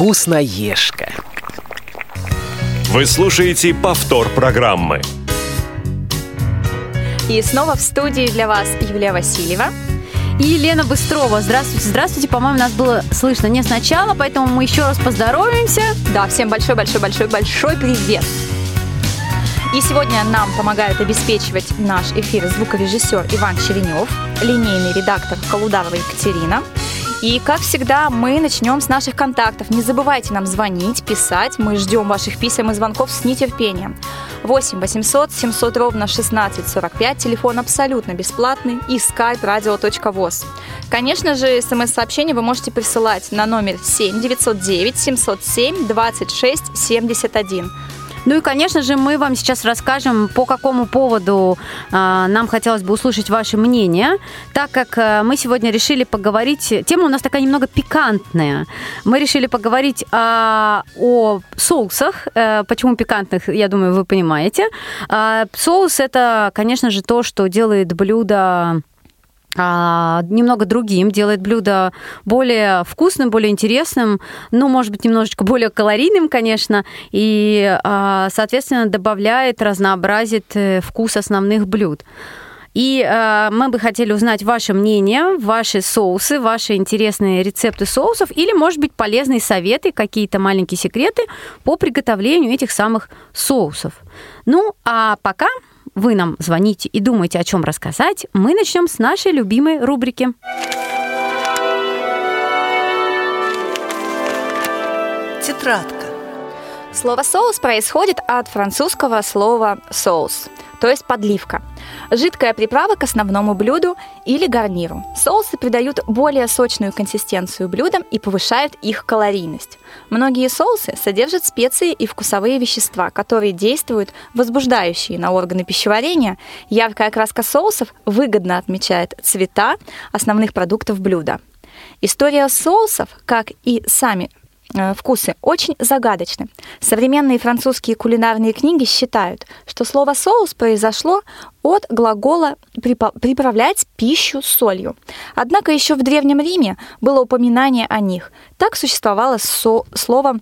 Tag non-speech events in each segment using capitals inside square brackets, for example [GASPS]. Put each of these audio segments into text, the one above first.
Вкусноежка. Вы слушаете повтор программы. И снова в студии для вас Юлия Васильева. И Елена Быстрова. Здравствуйте, здравствуйте. По-моему, нас было слышно не сначала, поэтому мы еще раз поздороваемся. Да, всем большой-большой-большой-большой привет. И сегодня нам помогает обеспечивать наш эфир звукорежиссер Иван Черенев, линейный редактор Колударова Екатерина. И, как всегда, мы начнем с наших контактов. Не забывайте нам звонить, писать. Мы ждем ваших писем и звонков с нетерпением. 8 800 700 ровно 16 45. Телефон абсолютно бесплатный. И skype radio.voz. Конечно же, смс-сообщение вы можете присылать на номер 7 909 707 26 71. Ну и, конечно же, мы вам сейчас расскажем, по какому поводу э, нам хотелось бы услышать ваше мнение, так как э, мы сегодня решили поговорить, тема у нас такая немного пикантная. Мы решили поговорить э, о соусах. Э, почему пикантных, я думаю, вы понимаете. Э, соус это, конечно же, то, что делает блюдо а, немного другим, делает блюдо более вкусным, более интересным, ну, может быть, немножечко более калорийным, конечно, и, а, соответственно, добавляет, разнообразит э, вкус основных блюд. И э, мы бы хотели узнать ваше мнение, ваши соусы, ваши интересные рецепты соусов или, может быть, полезные советы, какие-то маленькие секреты по приготовлению этих самых соусов. Ну, а пока вы нам звоните и думаете, о чем рассказать, мы начнем с нашей любимой рубрики. Тетрадка. Слово «соус» происходит от французского слова «соус», то есть подливка. Жидкая приправа к основному блюду или гарниру. Соусы придают более сочную консистенцию блюдам и повышают их калорийность. Многие соусы содержат специи и вкусовые вещества, которые действуют возбуждающие на органы пищеварения. Яркая окраска соусов выгодно отмечает цвета основных продуктов блюда. История соусов, как и сами вкусы очень загадочны. Современные французские кулинарные книги считают, что слово «соус» произошло от глагола «приправлять пищу солью». Однако еще в Древнем Риме было упоминание о них. Так существовало со- слово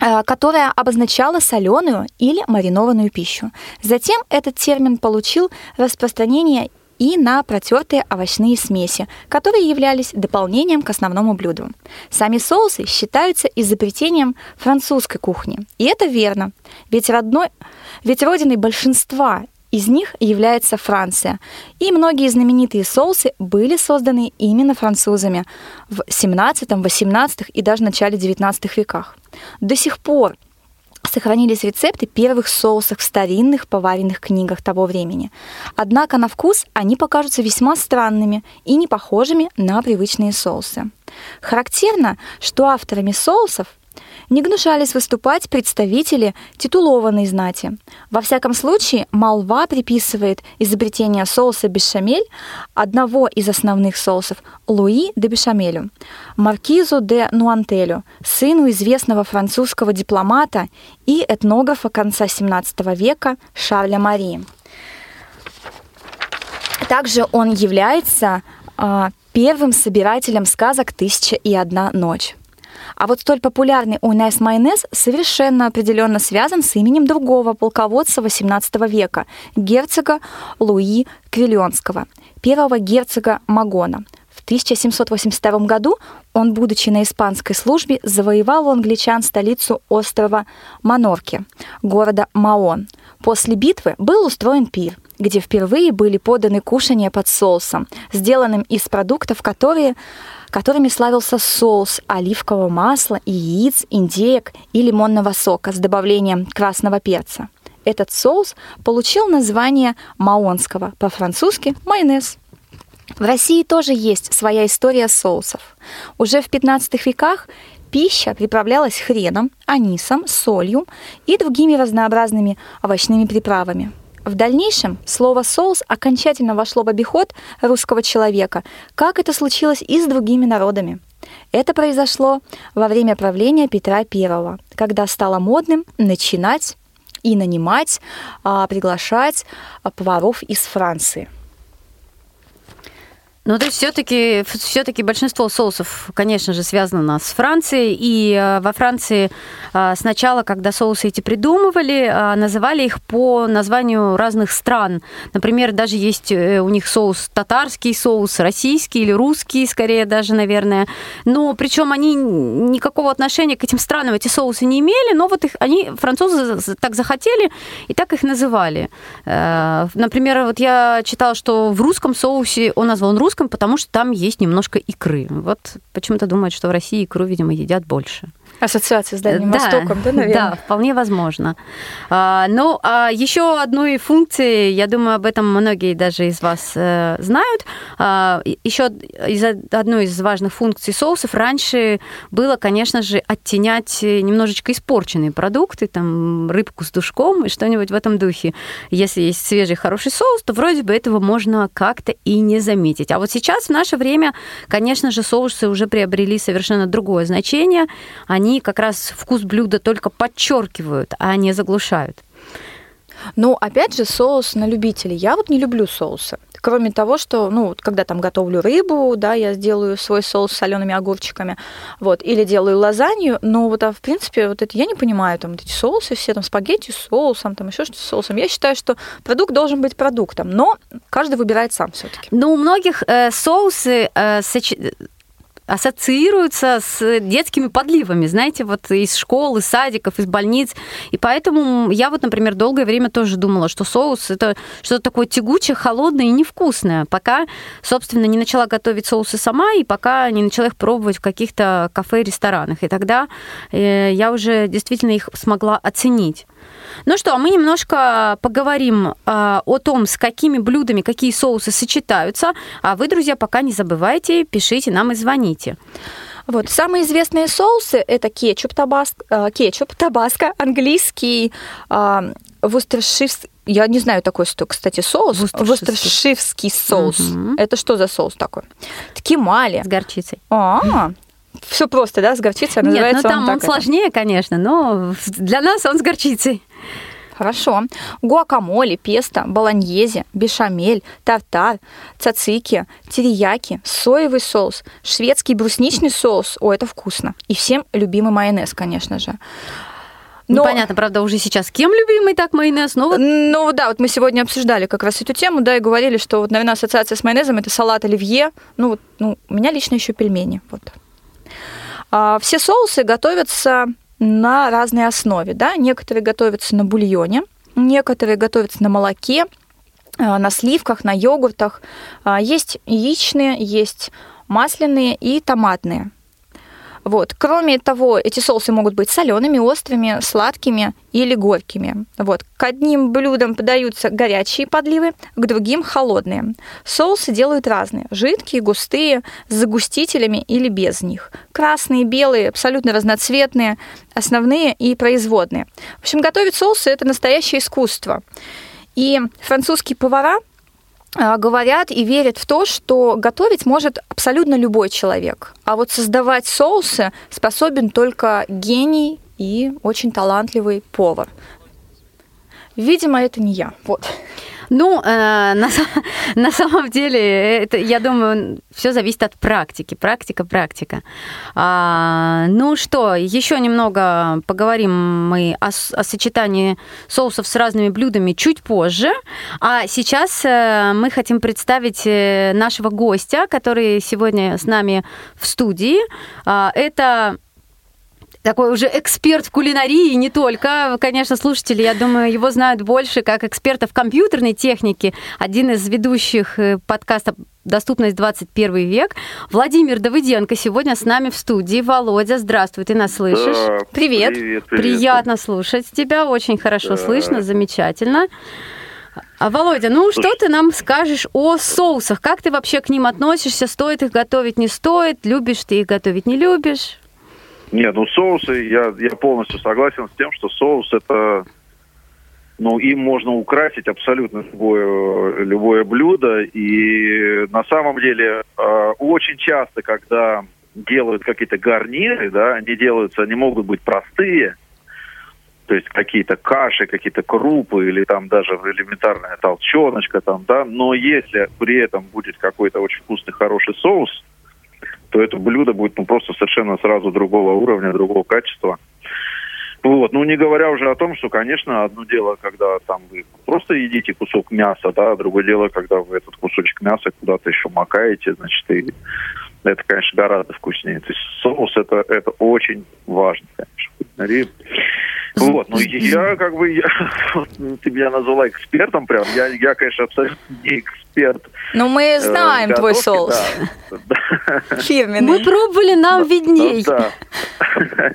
э, которое обозначало соленую или маринованную пищу. Затем этот термин получил распространение и на протертые овощные смеси, которые являлись дополнением к основному блюду. Сами соусы считаются изобретением французской кухни. И это верно, ведь, родной, ведь родиной большинства из них является Франция. И многие знаменитые соусы были созданы именно французами в 17, 18 и даже начале 19 веках. До сих пор сохранились рецепты первых соусов в старинных поваренных книгах того времени. Однако на вкус они покажутся весьма странными и не похожими на привычные соусы. Характерно, что авторами соусов не гнушались выступать представители титулованной знати. Во всяком случае, молва приписывает изобретение соуса бешамель одного из основных соусов Луи де Бешамелю, маркизу де Нуантелю, сыну известного французского дипломата и этнографа конца XVII века Шарля Мари. Также он является э, первым собирателем сказок «Тысяча и одна ночь». А вот столь популярный Уйнес Майонез совершенно определенно связан с именем другого полководца XVIII века, герцога Луи Квиллионского, первого герцога Магона. В 1782 году он, будучи на испанской службе, завоевал у англичан столицу острова Манорки, города Маон. После битвы был устроен пир, где впервые были поданы кушания под соусом, сделанным из продуктов, которые которыми славился соус оливкового масла, яиц, индеек и лимонного сока с добавлением красного перца. Этот соус получил название маонского, по-французски майонез. В России тоже есть своя история соусов. Уже в 15 веках пища приправлялась хреном, анисом, солью и другими разнообразными овощными приправами – в дальнейшем слово «соус» окончательно вошло в обиход русского человека, как это случилось и с другими народами. Это произошло во время правления Петра I, когда стало модным начинать и нанимать, а, приглашать а, поваров из Франции. Ну, то есть все-таки все-таки большинство соусов, конечно же, связано с Францией. И э, во Франции э, сначала, когда соусы эти придумывали, э, называли их по названию разных стран. Например, даже есть у них соус татарский соус, российский или русский, скорее даже, наверное. Но причем они никакого отношения к этим странам эти соусы не имели, но вот их они французы так захотели и так их называли. Например, вот я читала, что в русском соусе он назван русским русском, потому что там есть немножко икры. Вот почему-то думают, что в России икру, видимо, едят больше. Ассоциация с Дальним да, Востоком, да, наверное? Да, вполне возможно. А, ну, а еще одной функции, я думаю, об этом многие даже из вас э, знают. А, еще из одной из важных функций соусов раньше было, конечно же, оттенять немножечко испорченные продукты, там рыбку с душком и что-нибудь в этом духе. Если есть свежий хороший соус, то вроде бы этого можно как-то и не заметить. А вот сейчас в наше время, конечно же, соусы уже приобрели совершенно другое значение. Они как раз вкус блюда только подчеркивают, а не заглушают. Ну, опять же, соус на любителей. Я вот не люблю соусы. Кроме того, что, ну, когда там готовлю рыбу, да, я сделаю свой соус с солеными огурчиками, вот, или делаю лазанью, но вот, а в принципе, вот это я не понимаю, там, вот эти соусы все, там, спагетти с соусом, там, еще что-то с соусом. Я считаю, что продукт должен быть продуктом, но каждый выбирает сам все таки Ну, у многих э, соусы э, соч ассоциируются с детскими подливами, знаете, вот из школ, из садиков, из больниц. И поэтому я вот, например, долгое время тоже думала, что соус это что-то такое тягучее, холодное и невкусное, пока, собственно, не начала готовить соусы сама и пока не начала их пробовать в каких-то кафе и ресторанах. И тогда э, я уже действительно их смогла оценить. Ну что, мы немножко поговорим э, о том, с какими блюдами какие соусы сочетаются. А вы, друзья, пока не забывайте, пишите нам и звоните. Вот. Самые известные соусы – это кетчуп, табаско, э, кетчуп, табаско, английский, э, вустерширский, я не знаю такой, кстати, соус. Вустерширский соус. Угу. Это что за соус такой? Ткемали. С горчицей. А, все просто, да, с горчицей Нет, называется ну там он, он сложнее, конечно, но для нас он с горчицей. Хорошо. Гуакамоле, песто, болоньезе, бешамель, тартар, цацики, терияки, соевый соус, шведский брусничный соус. О, это вкусно. И всем любимый майонез, конечно же. Но... Непонятно, правда, уже сейчас кем любимый так майонез? Но вот... Ну да, вот мы сегодня обсуждали как раз эту тему, да, и говорили, что вот, наверное, ассоциация с майонезом – это салат оливье. Ну, вот, ну, у меня лично еще пельмени. Вот. А, все соусы готовятся на разной основе. Да? Некоторые готовятся на бульоне, некоторые готовятся на молоке, а, на сливках, на йогуртах. А, есть яичные, есть масляные и томатные. Вот. Кроме того, эти соусы могут быть солеными, острыми, сладкими или горькими. Вот. К одним блюдам подаются горячие подливы, к другим холодные. Соусы делают разные. Жидкие, густые, с загустителями или без них. Красные, белые, абсолютно разноцветные, основные и производные. В общем, готовить соусы – это настоящее искусство. И французские повара – говорят и верят в то, что готовить может абсолютно любой человек. А вот создавать соусы способен только гений и очень талантливый повар. Видимо, это не я. Вот. Ну, э, [LAUGHS] на, на самом деле, это, я думаю, все зависит от практики. Практика, практика. А, ну что, еще немного поговорим мы о, о сочетании соусов с разными блюдами чуть позже. А сейчас э, мы хотим представить э, нашего гостя, который сегодня с нами в студии. А, это такой уже эксперт в кулинарии, не только. Конечно, слушатели, я думаю, его знают больше как эксперта в компьютерной технике. Один из ведущих э, подкаста «Доступность 21 век». Владимир Давыденко сегодня с нами в студии. Володя, здравствуй, ты нас слышишь? Да, привет. привет. Приятно слушать тебя, очень хорошо да. слышно, замечательно. А, Володя, ну Слушай. что ты нам скажешь о соусах? Как ты вообще к ним относишься? Стоит их готовить, не стоит? Любишь ты их готовить, не любишь? Нет, ну соусы, я, я полностью согласен с тем, что соус это, ну, им можно украсить абсолютно любое, любое блюдо. И на самом деле э, очень часто, когда делают какие-то гарниры, да, они делаются, они могут быть простые, то есть какие-то каши, какие-то крупы или там даже элементарная толченочка там, да, но если при этом будет какой-то очень вкусный, хороший соус, то это блюдо будет ну, просто совершенно сразу другого уровня, другого качества. Вот, ну не говоря уже о том, что, конечно, одно дело, когда там вы просто едите кусок мяса, да, а другое дело, когда вы этот кусочек мяса куда-то еще макаете, значит, и это, конечно, гораздо вкуснее. То есть соус это, это очень важно, конечно. Вот, ну я как бы, я, [LAUGHS] ты меня назвала экспертом прям, я, я конечно, абсолютно не эксперт. Ну мы э, знаем э, твой соус. Да. [LAUGHS] Фирменный. Мы пробовали, нам ну, видней. Ну, да.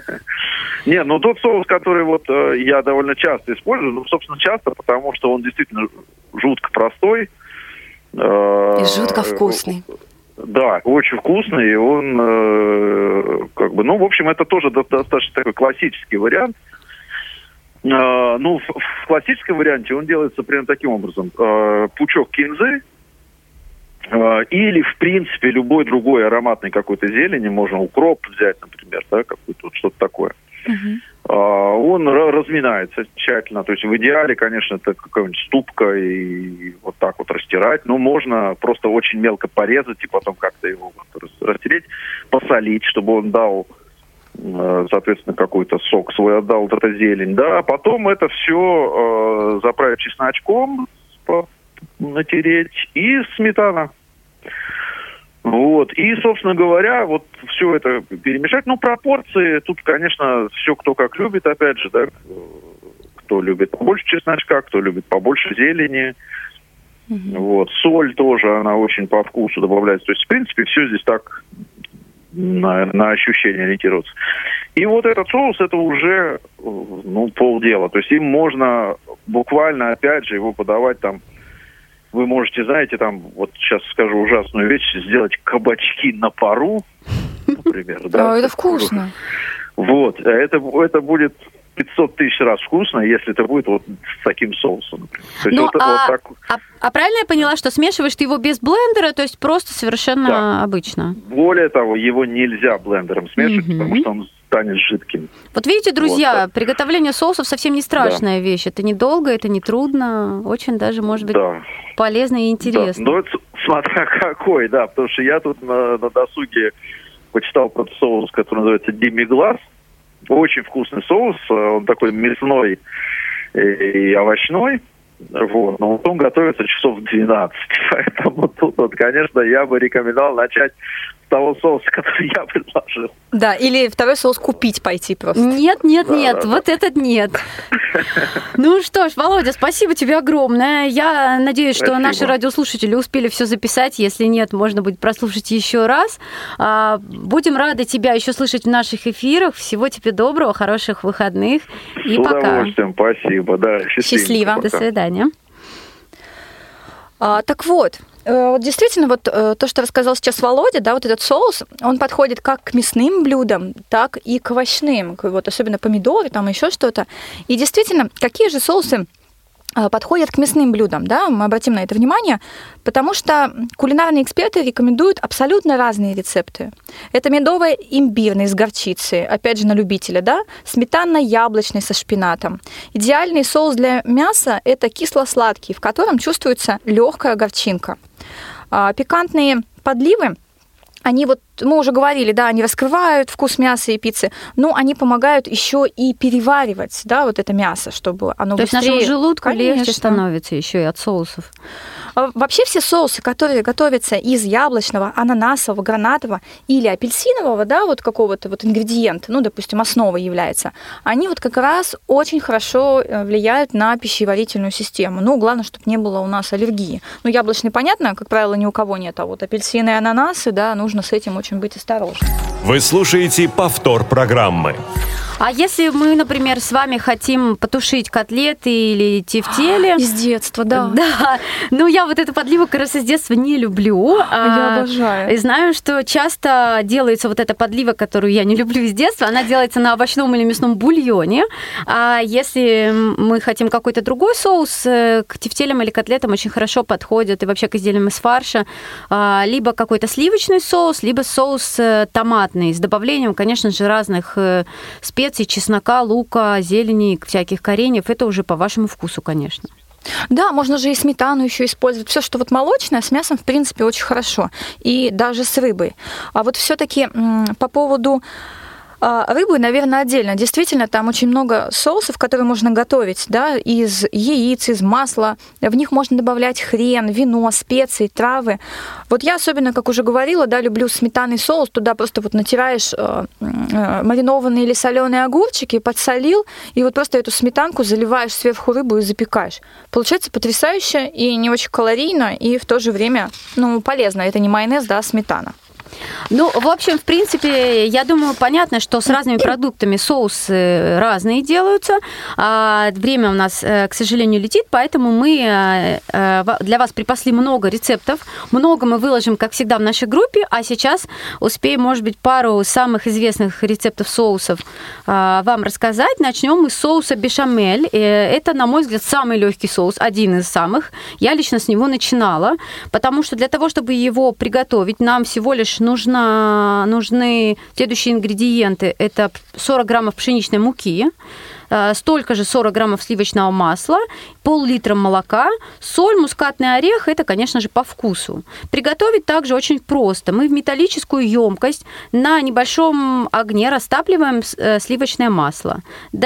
Не, ну тот соус, который вот э, я довольно часто использую, ну, собственно, часто, потому что он действительно жутко простой. Э, и жутко вкусный. Да, очень вкусный, и он, э, как бы, ну, в общем, это тоже достаточно такой классический вариант. Э, ну, в, в классическом варианте он делается примерно таким образом. Э, пучок кинзы, э, или, в принципе, любой другой ароматный какой-то зелени, можно укроп взять, например, да, какой-то что-то такое. Uh-huh. Он разминается тщательно. То есть в идеале, конечно, это какая-нибудь ступка и вот так вот растирать. Но можно просто очень мелко порезать и потом как-то его вот растереть, посолить, чтобы он дал э, соответственно, какой-то сок свой отдал, вот эта зелень, да, а потом это все э, заправить чесночком, натереть и сметана. Вот. И, собственно говоря, вот все это перемешать. Ну, пропорции, тут, конечно, все кто как любит, опять же, да, кто любит побольше чесночка, кто любит побольше зелени. Mm-hmm. Вот. Соль тоже, она очень по вкусу добавляется. То есть, в принципе, все здесь так на, на ощущение ориентироваться. И вот этот соус, это уже, ну, полдела. То есть им можно буквально, опять же, его подавать там вы можете, знаете, там, вот сейчас скажу ужасную вещь, сделать кабачки на пару, например. Да, [LAUGHS] это вкусно. Вот, а это, это будет 500 тысяч раз вкусно, если это будет вот с таким соусом. Ну, вот, а, вот так... а, а правильно я поняла, что смешиваешь ты его без блендера, то есть просто совершенно да. обычно? Более того, его нельзя блендером смешивать, mm-hmm. потому что он станет жидким. Вот видите, друзья, вот. приготовление соусов совсем не страшная да. вещь. Это недолго, это не трудно, очень даже может быть да. полезно и интересно. Да. Ну, это смотря [LAUGHS] какой, да, потому что я тут на, на досуге почитал про соус, который называется демиглаз. Очень вкусный соус, он такой мясной и овощной. Вот. Но он готовится часов 12. [LAUGHS] Поэтому тут, вот, конечно, я бы рекомендовал начать того соуса, [LAUGHS] который я предложил. Да, или второй соус купить пойти просто. Нет, нет, да, нет, да, вот да. этот нет. [LAUGHS] Ну что ж, Володя, спасибо тебе огромное. Я надеюсь, что спасибо. наши радиослушатели успели все записать. Если нет, можно будет прослушать еще раз. А, будем рады тебя еще слышать в наших эфирах. Всего тебе доброго, хороших выходных. И С пока. удовольствием, спасибо. Да, счастливо. счастливо. Пока. До свидания. А, так вот, Э, вот действительно, вот э, то, что рассказал сейчас Володя, да, вот этот соус, он подходит как к мясным блюдам, так и к овощным, вот особенно помидоры, там еще что-то. И действительно, какие же соусы подходят к мясным блюдам, да, мы обратим на это внимание, потому что кулинарные эксперты рекомендуют абсолютно разные рецепты. Это медово-имбирный с горчицей, опять же на любителя, да, сметанно-яблочный со шпинатом. Идеальный соус для мяса – это кисло-сладкий, в котором чувствуется легкая горчинка. А, пикантные подливы – они вот, мы уже говорили, да, они раскрывают вкус мяса и пиццы, но они помогают еще и переваривать, да, вот это мясо, чтобы оно То быстрее... есть нашему желудку Конечно. легче становится еще и от соусов. А вообще все соусы, которые готовятся из яблочного, ананасового, гранатового или апельсинового, да, вот какого-то вот ингредиента, ну, допустим, основой является, они вот как раз очень хорошо э, влияют на пищеварительную систему. Ну, главное, чтобы не было у нас аллергии. Ну, яблочный, понятно, как правило, ни у кого нет, а вот апельсины и ананасы, да, нужно с этим очень быть осторожным. Вы слушаете повтор программы. А если мы, например, с вами хотим потушить котлеты или тефтели... [GASPS] Из детства, да. Да. Ну, я вот эту подливу как раз из детства не люблю. [GASPS] Я а, обожаю. И знаю, что часто делается вот эта подлива, которую я не [LAUGHS] люблю из детства, она делается на овощном или мясном бульоне. А если мы хотим какой-то другой соус, э, к тефтелям или котлетам очень хорошо подходит, и вообще к изделиям из фарша, а, либо какой-то сливочный соус, либо соус э, томатный с добавлением, конечно же, разных э, специй, чеснока, лука, зелени, всяких кореньев. Это уже по вашему вкусу, конечно. Да, можно же и сметану еще использовать. Все, что вот молочное, с мясом, в принципе, очень хорошо. И даже с рыбой. А вот все-таки по поводу а, рыбу, наверное, отдельно. Действительно, там очень много соусов, которые можно готовить, да, из яиц, из масла. В них можно добавлять хрен, вино, специи, травы. Вот я особенно, как уже говорила, да, люблю сметанный соус. Туда просто вот натираешь э, э, маринованные или соленые огурчики, подсолил, и вот просто эту сметанку заливаешь сверху рыбу и запекаешь. Получается потрясающе и не очень калорийно, и в то же время, ну, полезно. Это не майонез, да, а сметана. Ну, в общем, в принципе, я думаю, понятно, что с разными продуктами соусы разные делаются. А время у нас, э, к сожалению, летит, поэтому мы э, э, для вас припасли много рецептов. Много мы выложим, как всегда, в нашей группе, а сейчас успеем, может быть, пару самых известных рецептов соусов вам рассказать. Начнем мы с соуса бешамель. Это, на мой взгляд, самый легкий соус, один из самых. Я лично с него начинала, потому что для того, чтобы его приготовить, нам всего лишь нужно, нужны следующие ингредиенты. Это 40 граммов пшеничной муки, столько же 40 граммов сливочного масла, пол-литра молока, соль, мускатный орех, это, конечно же, по вкусу. Приготовить также очень просто. Мы в металлическую емкость на небольшом огне растапливаем э, сливочное масло.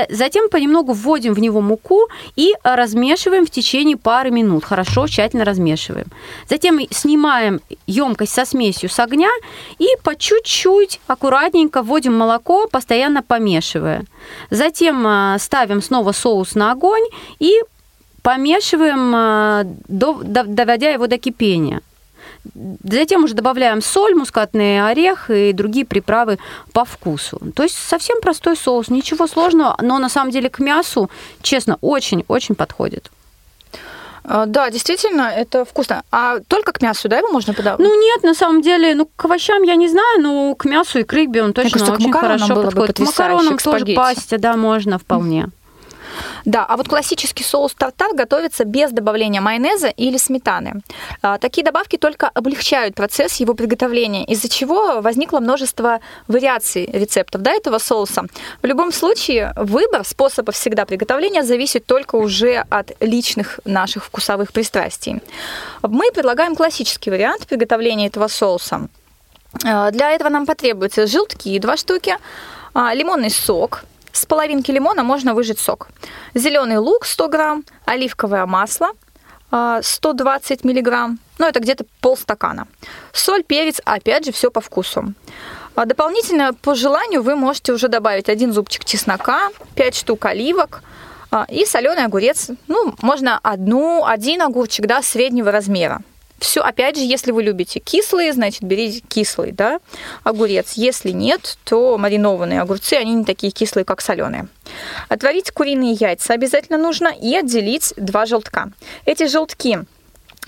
Затем понемногу вводим в него муку и размешиваем в течение пары минут. Хорошо, тщательно размешиваем. Затем снимаем емкость со смесью с огня и по чуть-чуть аккуратненько вводим молоко, постоянно помешивая. Затем э, ставим снова соус на огонь и помешиваем, э, доводя его до кипения. Затем уже добавляем соль, мускатный орех и другие приправы по вкусу. То есть совсем простой соус, ничего сложного, но на самом деле к мясу, честно, очень-очень подходит. А, да, действительно, это вкусно. А только к мясу, да, его можно подавать? Ну нет, на самом деле, ну к овощам я не знаю, но к мясу и к рыбе он точно кажется, очень хорошо подходит. К макаронам тоже пасть, да, можно вполне. Да, а вот классический соус тартар готовится без добавления майонеза или сметаны. А, такие добавки только облегчают процесс его приготовления, из-за чего возникло множество вариаций рецептов да, этого соуса. В любом случае, выбор способа всегда приготовления зависит только уже от личных наших вкусовых пристрастий. Мы предлагаем классический вариант приготовления этого соуса. А, для этого нам потребуются желтки 2 штуки, а, лимонный сок, с половинки лимона можно выжать сок. Зеленый лук 100 грамм, оливковое масло 120 а, миллиграмм, ну это где-то полстакана. Соль, перец, опять же, все по вкусу. А дополнительно, по желанию, вы можете уже добавить один зубчик чеснока, 5 штук оливок а, и соленый огурец. Ну, можно одну, один огурчик, да, среднего размера. Все, опять же, если вы любите кислые, значит, берите кислый, да, огурец. Если нет, то маринованные огурцы, они не такие кислые, как соленые. Отварить куриные яйца обязательно нужно и отделить два желтка. Эти желтки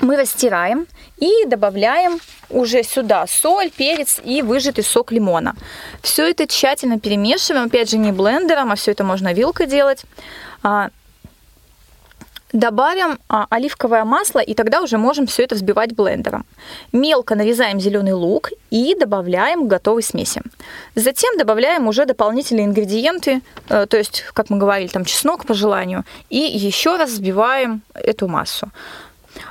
мы растираем и добавляем уже сюда соль, перец и выжатый сок лимона. Все это тщательно перемешиваем, опять же не блендером, а все это можно вилкой делать. Добавим а, оливковое масло, и тогда уже можем все это взбивать блендером. Мелко нарезаем зеленый лук и добавляем к готовой смеси. Затем добавляем уже дополнительные ингредиенты, э, то есть, как мы говорили, там чеснок по желанию, и еще раз взбиваем эту массу.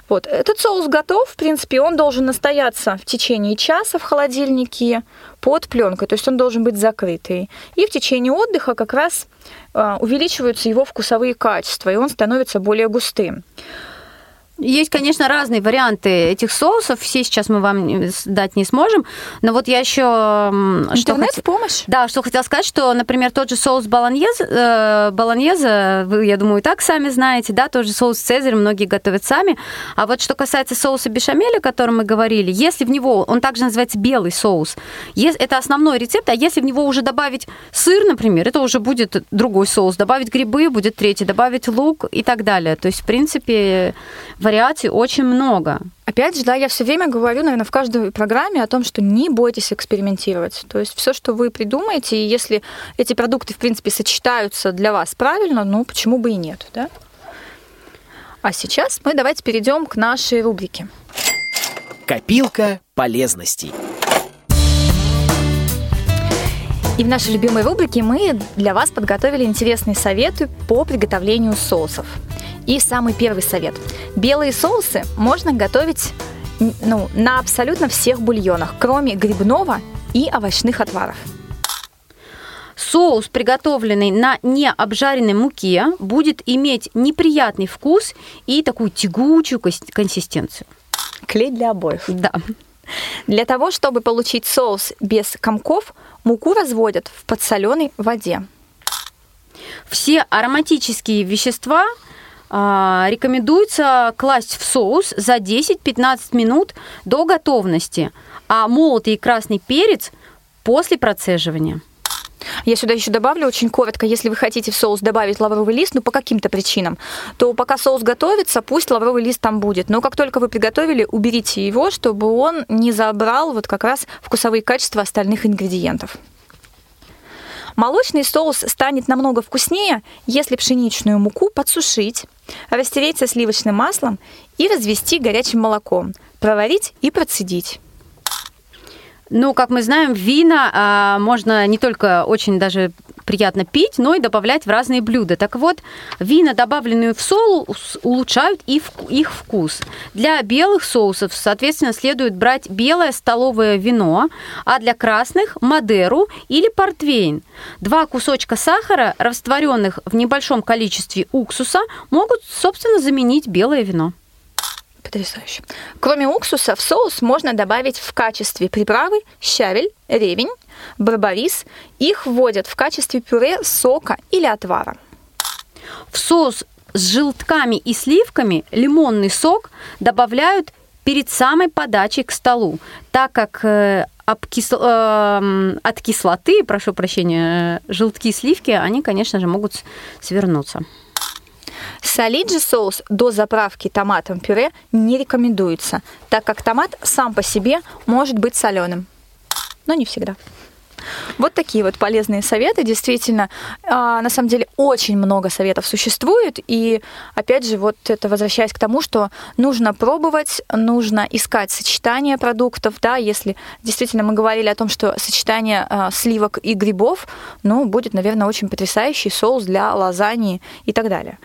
Вот, этот соус готов, в принципе, он должен настояться в течение часа в холодильнике под пленкой, то есть он должен быть закрытый. И в течение отдыха как раз а, увеличиваются его вкусовые качества, и он становится более густым. Есть, конечно, разные варианты этих соусов. Все сейчас мы вам дать не сможем. Но вот я еще... Интернет что хот... помощь? Да, что хотела сказать, что, например, тот же соус баланьез, э, баланьеза, вы, я думаю, и так сами знаете, да, тот же соус цезарь многие готовят сами. А вот что касается соуса бешамеля, о котором мы говорили, если в него, он также называется белый соус, это основной рецепт, а если в него уже добавить сыр, например, это уже будет другой соус. Добавить грибы будет третий, добавить лук и так далее. То есть, в принципе, вариаций очень много. Опять же, да, я все время говорю, наверное, в каждой программе о том, что не бойтесь экспериментировать. То есть все, что вы придумаете, и если эти продукты, в принципе, сочетаются для вас правильно, ну почему бы и нет, да? А сейчас мы давайте перейдем к нашей рубрике. Копилка полезностей. И в нашей любимой рубрике мы для вас подготовили интересные советы по приготовлению соусов. И самый первый совет. Белые соусы можно готовить ну, на абсолютно всех бульонах, кроме грибного и овощных отваров. Соус, приготовленный на необжаренной муке, будет иметь неприятный вкус и такую тягучую консистенцию. Клей для обоев. Да. Для того, чтобы получить соус без комков, муку разводят в подсоленой воде. Все ароматические вещества рекомендуется класть в соус за 10-15 минут до готовности, а молотый красный перец после процеживания. Я сюда еще добавлю очень коротко, если вы хотите в соус добавить лавровый лист, ну по каким-то причинам, то пока соус готовится, пусть лавровый лист там будет. Но как только вы приготовили, уберите его, чтобы он не забрал вот как раз вкусовые качества остальных ингредиентов. Молочный соус станет намного вкуснее, если пшеничную муку подсушить, растереть со сливочным маслом и развести горячим молоком, проварить и процедить. Ну, как мы знаем, вина а, можно не только очень даже приятно пить, но и добавлять в разные блюда. Так вот, вина, добавленные в соус, улучшают их вкус. Для белых соусов, соответственно, следует брать белое столовое вино, а для красных – Мадеру или портвейн. Два кусочка сахара, растворенных в небольшом количестве уксуса, могут, собственно, заменить белое вино. Потрясающе. Кроме уксуса, в соус можно добавить в качестве приправы щавель, ревень, барбарис. Их вводят в качестве пюре, сока или отвара. В соус с желтками и сливками лимонный сок добавляют перед самой подачей к столу, так как э, э, от кислоты, прошу прощения, желтки и сливки, они, конечно же, могут свернуться. Солить же соус до заправки томатом пюре не рекомендуется, так как томат сам по себе может быть соленым, но не всегда. Вот такие вот полезные советы. Действительно, а, на самом деле очень много советов существует. И опять же, вот это возвращаясь к тому, что нужно пробовать, нужно искать сочетание продуктов. Да, если действительно мы говорили о том, что сочетание а, сливок и грибов, ну, будет, наверное, очень потрясающий соус для лазаньи и так далее.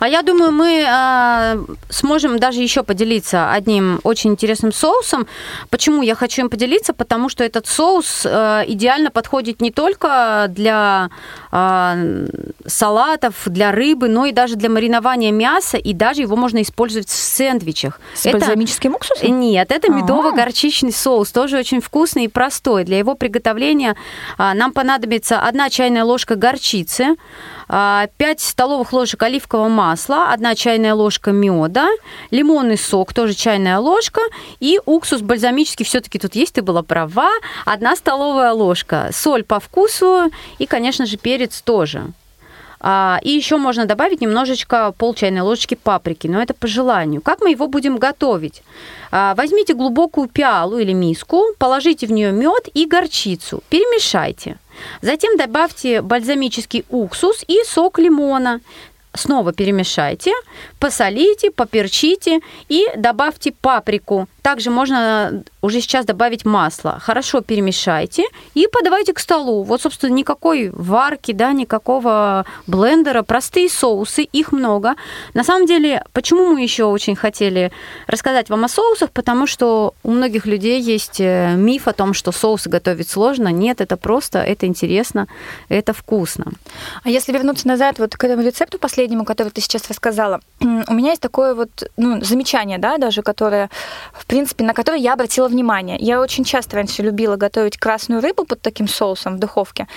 А я думаю, мы э, сможем даже еще поделиться одним очень интересным соусом. Почему я хочу им поделиться? Потому что этот соус э, идеально подходит не только для э, салатов, для рыбы, но и даже для маринования мяса, и даже его можно использовать в сэндвичах. С это... бальзамическим уксусом? Нет, это медово-горчичный соус, тоже очень вкусный и простой. Для его приготовления э, нам понадобится одна чайная ложка горчицы, 5 а, столовых ложек оливкового масла, 1 чайная ложка меда, лимонный сок, тоже чайная ложка, и уксус бальзамический все-таки тут есть, ты была права, 1 столовая ложка, соль по вкусу и, конечно же, перец тоже. А, и еще можно добавить немножечко пол чайной ложечки паприки, но это по желанию. Как мы его будем готовить? А, возьмите глубокую пиалу или миску, положите в нее мед и горчицу, перемешайте. Затем добавьте бальзамический уксус и сок лимона. Снова перемешайте, посолите, поперчите и добавьте паприку. Также можно уже сейчас добавить масло. Хорошо перемешайте и подавайте к столу. Вот, собственно, никакой варки, да, никакого блендера. Простые соусы, их много. На самом деле, почему мы еще очень хотели рассказать вам о соусах? Потому что у многих людей есть э, миф о том, что соусы готовить сложно. Нет, это просто, это интересно, это вкусно. А если вернуться назад вот к этому рецепту последнему, который ты сейчас рассказала, [CLEARS THROAT] у меня есть такое вот ну, замечание, да, даже, которое, в принципе, на которое я обратила внимание. Я очень часто раньше любила готовить красную рыбу под таким соусом в духовке.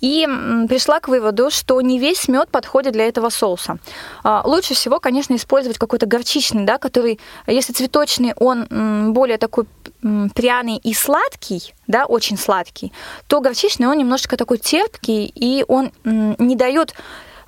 И пришла к выводу, что не весь мед подходит для этого соуса. А, лучше всего, конечно, использовать какой-то горчичный, да, который, если цветочный, он более такой пряный и сладкий, да, очень сладкий, то горчичный он немножечко такой терпкий, и он не дает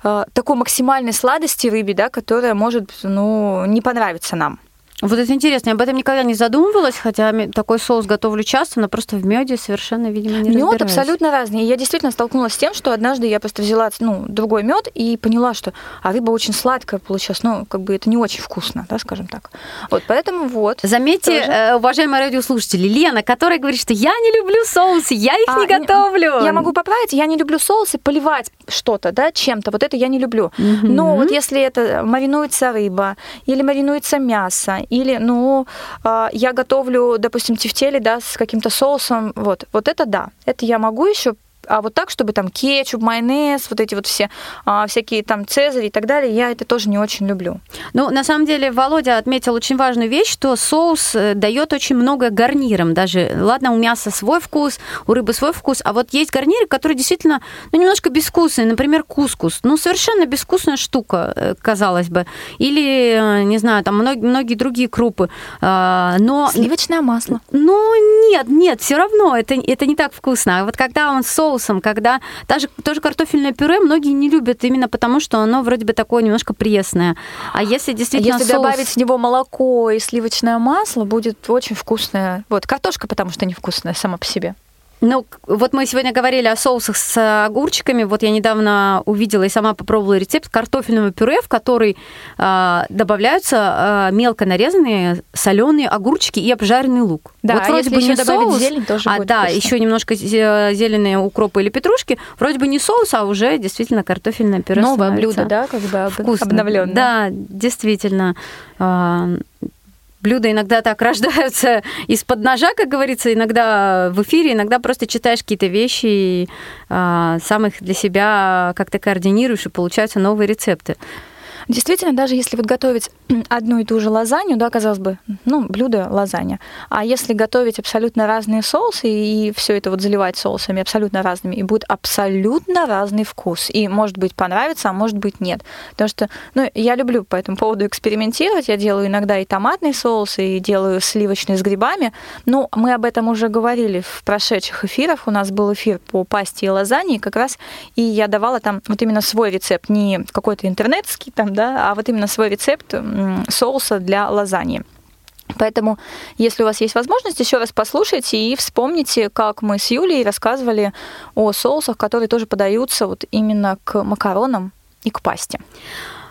а, такой максимальной сладости рыбе, да, которая может ну, не понравиться нам. Вот это интересно, я об этом никогда не задумывалась, хотя такой соус готовлю часто, но просто в меде совершенно, видимо, не Мед абсолютно разный. Я действительно столкнулась с тем, что однажды я просто взяла ну, другой мед и поняла, что а рыба очень сладкая получилась, ну, как бы это не очень вкусно, да, скажем так. Вот, поэтому вот. Заметьте, тоже. Э, уважаемые радиослушатели, Лена, которая говорит, что я не люблю соусы, я их а, не готовлю. Я могу поправить, я не люблю соусы, поливать что-то, да, чем-то, вот это я не люблю. Угу. Но вот если это маринуется рыба или маринуется мясо, или, ну, а, я готовлю, допустим, тефтели, да, с каким-то соусом, вот, вот это да, это я могу еще а вот так, чтобы там кетчуп, майонез, вот эти вот все а, всякие там цезари и так далее, я это тоже не очень люблю. Ну, на самом деле, Володя отметил очень важную вещь, что соус э, дает очень много гарнирам. Даже, ладно, у мяса свой вкус, у рыбы свой вкус, а вот есть гарниры, которые действительно, ну, немножко безвкусные. Например, кускус. Ну, совершенно безвкусная штука, э, казалось бы. Или, э, не знаю, там многие, многие другие крупы. А, но... Сливочное масло. Ну, нет, нет, все равно это, это не так вкусно. А вот когда он соус соусом, когда даже тоже картофельное пюре многие не любят именно потому, что оно вроде бы такое немножко пресное. А если действительно если соус... добавить в него молоко и сливочное масло, будет очень вкусное. Вот картошка, потому что невкусная сама по себе. Ну, вот мы сегодня говорили о соусах с огурчиками. Вот я недавно увидела и сама попробовала рецепт картофельного пюре, в который э, добавляются э, мелко нарезанные соленые огурчики и обжаренный лук. Да, вот а вроде бы не соус, зелень, тоже а будет да, вкусно. еще немножко зеленые укропы или петрушки. Вроде бы не соус, а уже действительно картофельное пюре. Новое блюдо, да, как бы обновленное. Да, действительно. Блюда иногда так рождаются [LAUGHS] из-под ножа, как говорится, иногда в эфире, иногда просто читаешь какие-то вещи, и, а, сам их для себя как-то координируешь, и получаются новые рецепты. Действительно, даже если вот готовить [CLEARS THROAT] одну и ту же лазанью, да, казалось бы, ну, блюдо лазанья, а если готовить абсолютно разные соусы и все это вот заливать соусами абсолютно разными, и будет абсолютно разный вкус. И, может быть, понравится, а может быть, нет. Потому что, ну, я люблю по этому поводу экспериментировать. Я делаю иногда и томатный соус, и делаю сливочный с грибами. Ну, мы об этом уже говорили в прошедших эфирах. У нас был эфир по пасте и лазанье, как раз, и я давала там вот именно свой рецепт, не какой-то интернетский там, да, а вот именно свой рецепт соуса для лазаньи. Поэтому, если у вас есть возможность, еще раз послушайте и вспомните, как мы с Юлей рассказывали о соусах, которые тоже подаются вот именно к макаронам и к пасте.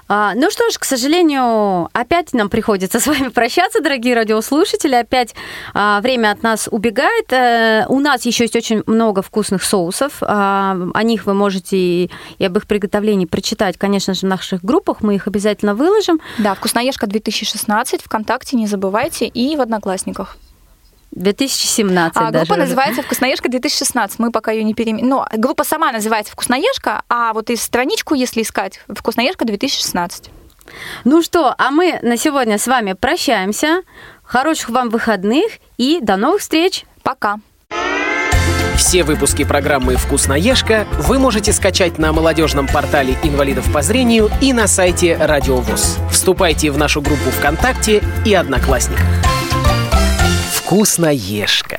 А, ну что ж, к сожалению, опять нам приходится [LAUGHS] с вами прощаться, дорогие радиослушатели. Опять а, время от нас убегает. А, у нас еще есть очень много вкусных соусов. А, о них вы можете и, и об их приготовлении прочитать, конечно же, в наших группах. Мы их обязательно выложим. Да, «Вкусноежка 2016» ВКонтакте, не забывайте, и в Одноклассниках. 2017 а, даже группа уже. называется «Вкусноежка 2016». Мы пока ее не переименовали. Ну, группа сама называется «Вкусноежка», а вот и страничку, если искать, «Вкусноежка 2016». Ну что, а мы на сегодня с вами прощаемся. Хороших вам выходных и до новых встреч. Пока. Все выпуски программы «Вкусноежка» вы можете скачать на молодежном портале инвалидов по зрению и на сайте Радио ВОЗ. Вступайте в нашу группу ВКонтакте и Одноклассниках. Вкусноежка.